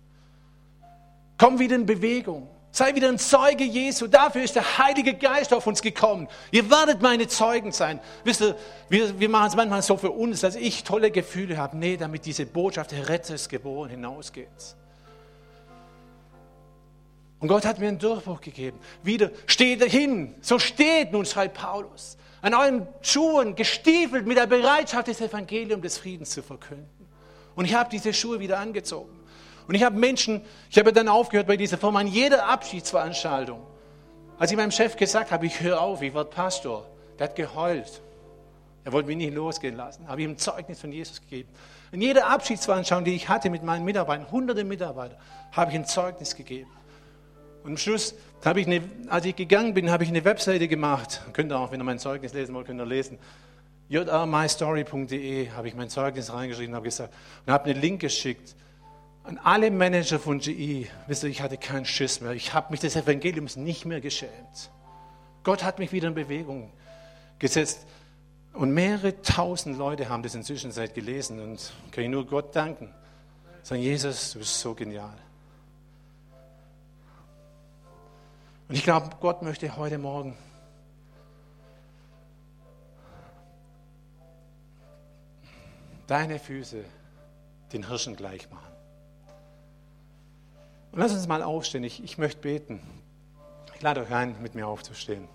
Komm wieder in Bewegung. Sei wieder ein Zeuge Jesu. Dafür ist der Heilige Geist auf uns gekommen. Ihr werdet meine Zeugen sein. Wisst ihr, wir, wir machen es manchmal so für uns, dass ich tolle Gefühle habe. Nee, damit diese Botschaft, der Retter ist geboren, hinausgeht. Und Gott hat mir einen Durchbruch gegeben. Wieder, steht hin. So steht nun, schreibt Paulus. An euren Schuhen gestiefelt mit der Bereitschaft, das Evangelium des Friedens zu verkünden. Und ich habe diese Schuhe wieder angezogen. Und ich habe Menschen, ich habe dann aufgehört bei dieser Firma, an jeder Abschiedsveranstaltung. Als ich meinem Chef gesagt habe, ich höre auf, ich werde Pastor, der hat geheult. Er wollte mich nicht losgehen lassen. Habe ihm ein Zeugnis von Jesus gegeben. In jeder Abschiedsveranstaltung, die ich hatte mit meinen Mitarbeitern, hunderte Mitarbeiter, habe ich ein Zeugnis gegeben. Und am Schluss habe ich, eine, als ich gegangen bin, habe ich eine Webseite gemacht. Könnt ihr auch, wenn ihr mein Zeugnis lesen wollt, könnt ihr lesen. jrmystory.de habe ich mein Zeugnis reingeschrieben habe gesagt, und habe einen Link geschickt an alle Manager von GE, wisst ihr, ich hatte keinen Schiss mehr. Ich habe mich des Evangeliums nicht mehr geschämt. Gott hat mich wieder in Bewegung gesetzt. Und mehrere tausend Leute haben das inzwischen seit gelesen und kann ich nur Gott danken. Sagen, Jesus, du bist so genial. Und ich glaube, Gott möchte heute Morgen deine Füße den Hirschen gleich machen. Und lass uns mal aufstehen. Ich, ich möchte beten. Ich lade euch ein, mit mir aufzustehen.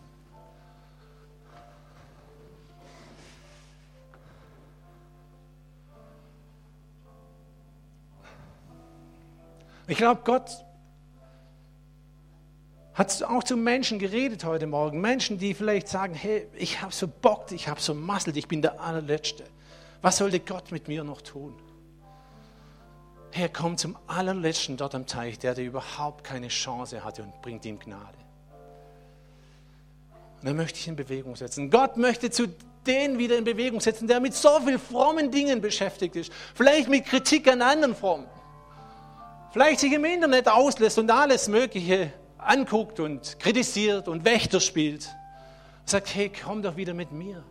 Ich glaube, Gott hat auch zu Menschen geredet heute Morgen. Menschen, die vielleicht sagen, hey, ich habe so Bock, ich habe so Masselt, ich bin der allerletzte. Was sollte Gott mit mir noch tun? Herr, komm zum allerletzten dort am Teich, der, der überhaupt keine Chance hatte und bringt ihm Gnade. Und dann möchte ich in Bewegung setzen. Gott möchte zu den wieder in Bewegung setzen, der mit so vielen frommen Dingen beschäftigt ist. Vielleicht mit Kritik an anderen Frommen. Vielleicht sich im Internet auslässt und alles Mögliche anguckt und kritisiert und Wächter spielt. sagt, hey, komm doch wieder mit mir.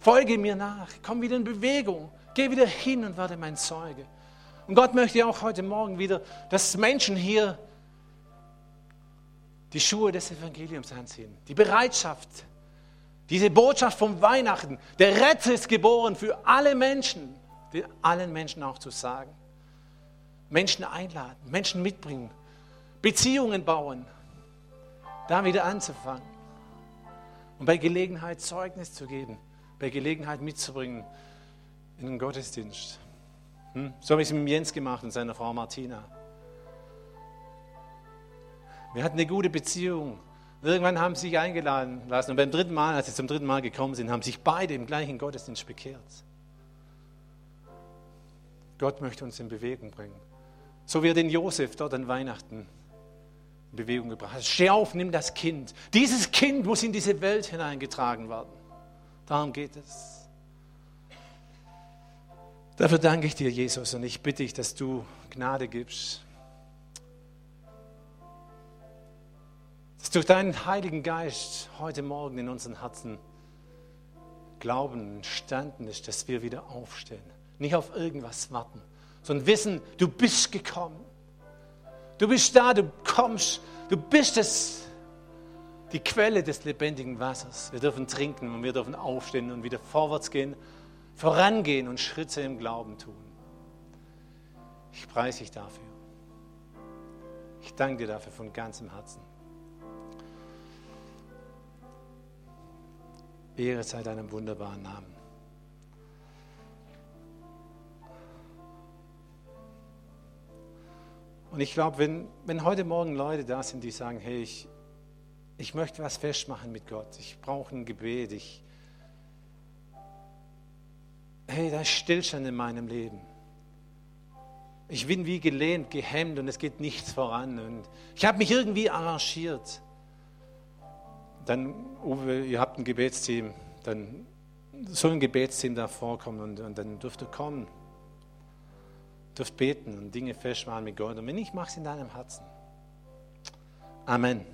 Folge mir nach. Komm wieder in Bewegung. Geh wieder hin und werde mein Zeuge. Und Gott möchte auch heute Morgen wieder, dass Menschen hier die Schuhe des Evangeliums anziehen. Die Bereitschaft, diese Botschaft vom Weihnachten. Der Retter ist geboren für alle Menschen, allen Menschen auch zu sagen. Menschen einladen, Menschen mitbringen, Beziehungen bauen, da wieder anzufangen. Und bei Gelegenheit Zeugnis zu geben, bei Gelegenheit mitzubringen, in den Gottesdienst. Hm? So habe ich es mit Jens gemacht und seiner Frau Martina. Wir hatten eine gute Beziehung. Irgendwann haben sie sich eingeladen lassen. Und beim dritten Mal, als sie zum dritten Mal gekommen sind, haben sich beide im gleichen Gottesdienst bekehrt. Gott möchte uns in Bewegung bringen. So wie er den Josef dort an Weihnachten in Bewegung gebracht hat. Steh auf, nimm das Kind. Dieses Kind muss in diese Welt hineingetragen werden. Darum geht es. Dafür danke ich dir, Jesus, und ich bitte dich, dass du Gnade gibst. Dass durch deinen Heiligen Geist heute Morgen in unseren Herzen Glauben entstanden ist, dass wir wieder aufstehen. Nicht auf irgendwas warten, sondern wissen, du bist gekommen. Du bist da, du kommst, du bist es, die Quelle des lebendigen Wassers. Wir dürfen trinken und wir dürfen aufstehen und wieder vorwärts gehen vorangehen und Schritte im Glauben tun. Ich preise dich dafür. Ich danke dir dafür von ganzem Herzen. Ehre sei deinem wunderbaren Namen. Und ich glaube, wenn, wenn heute Morgen Leute da sind, die sagen, hey, ich, ich möchte was festmachen mit Gott, ich brauche ein Gebet, ich, hey, da ist Stillstand in meinem Leben. Ich bin wie gelähmt, gehemmt und es geht nichts voran. Und ich habe mich irgendwie arrangiert. Dann, Uwe, ihr habt ein Gebetsteam, dann soll ein Gebetsteam da vorkommen und, und dann dürft ihr kommen. Dürft beten und Dinge festmachen mit Gott. Und wenn nicht, mach es in deinem Herzen. Amen.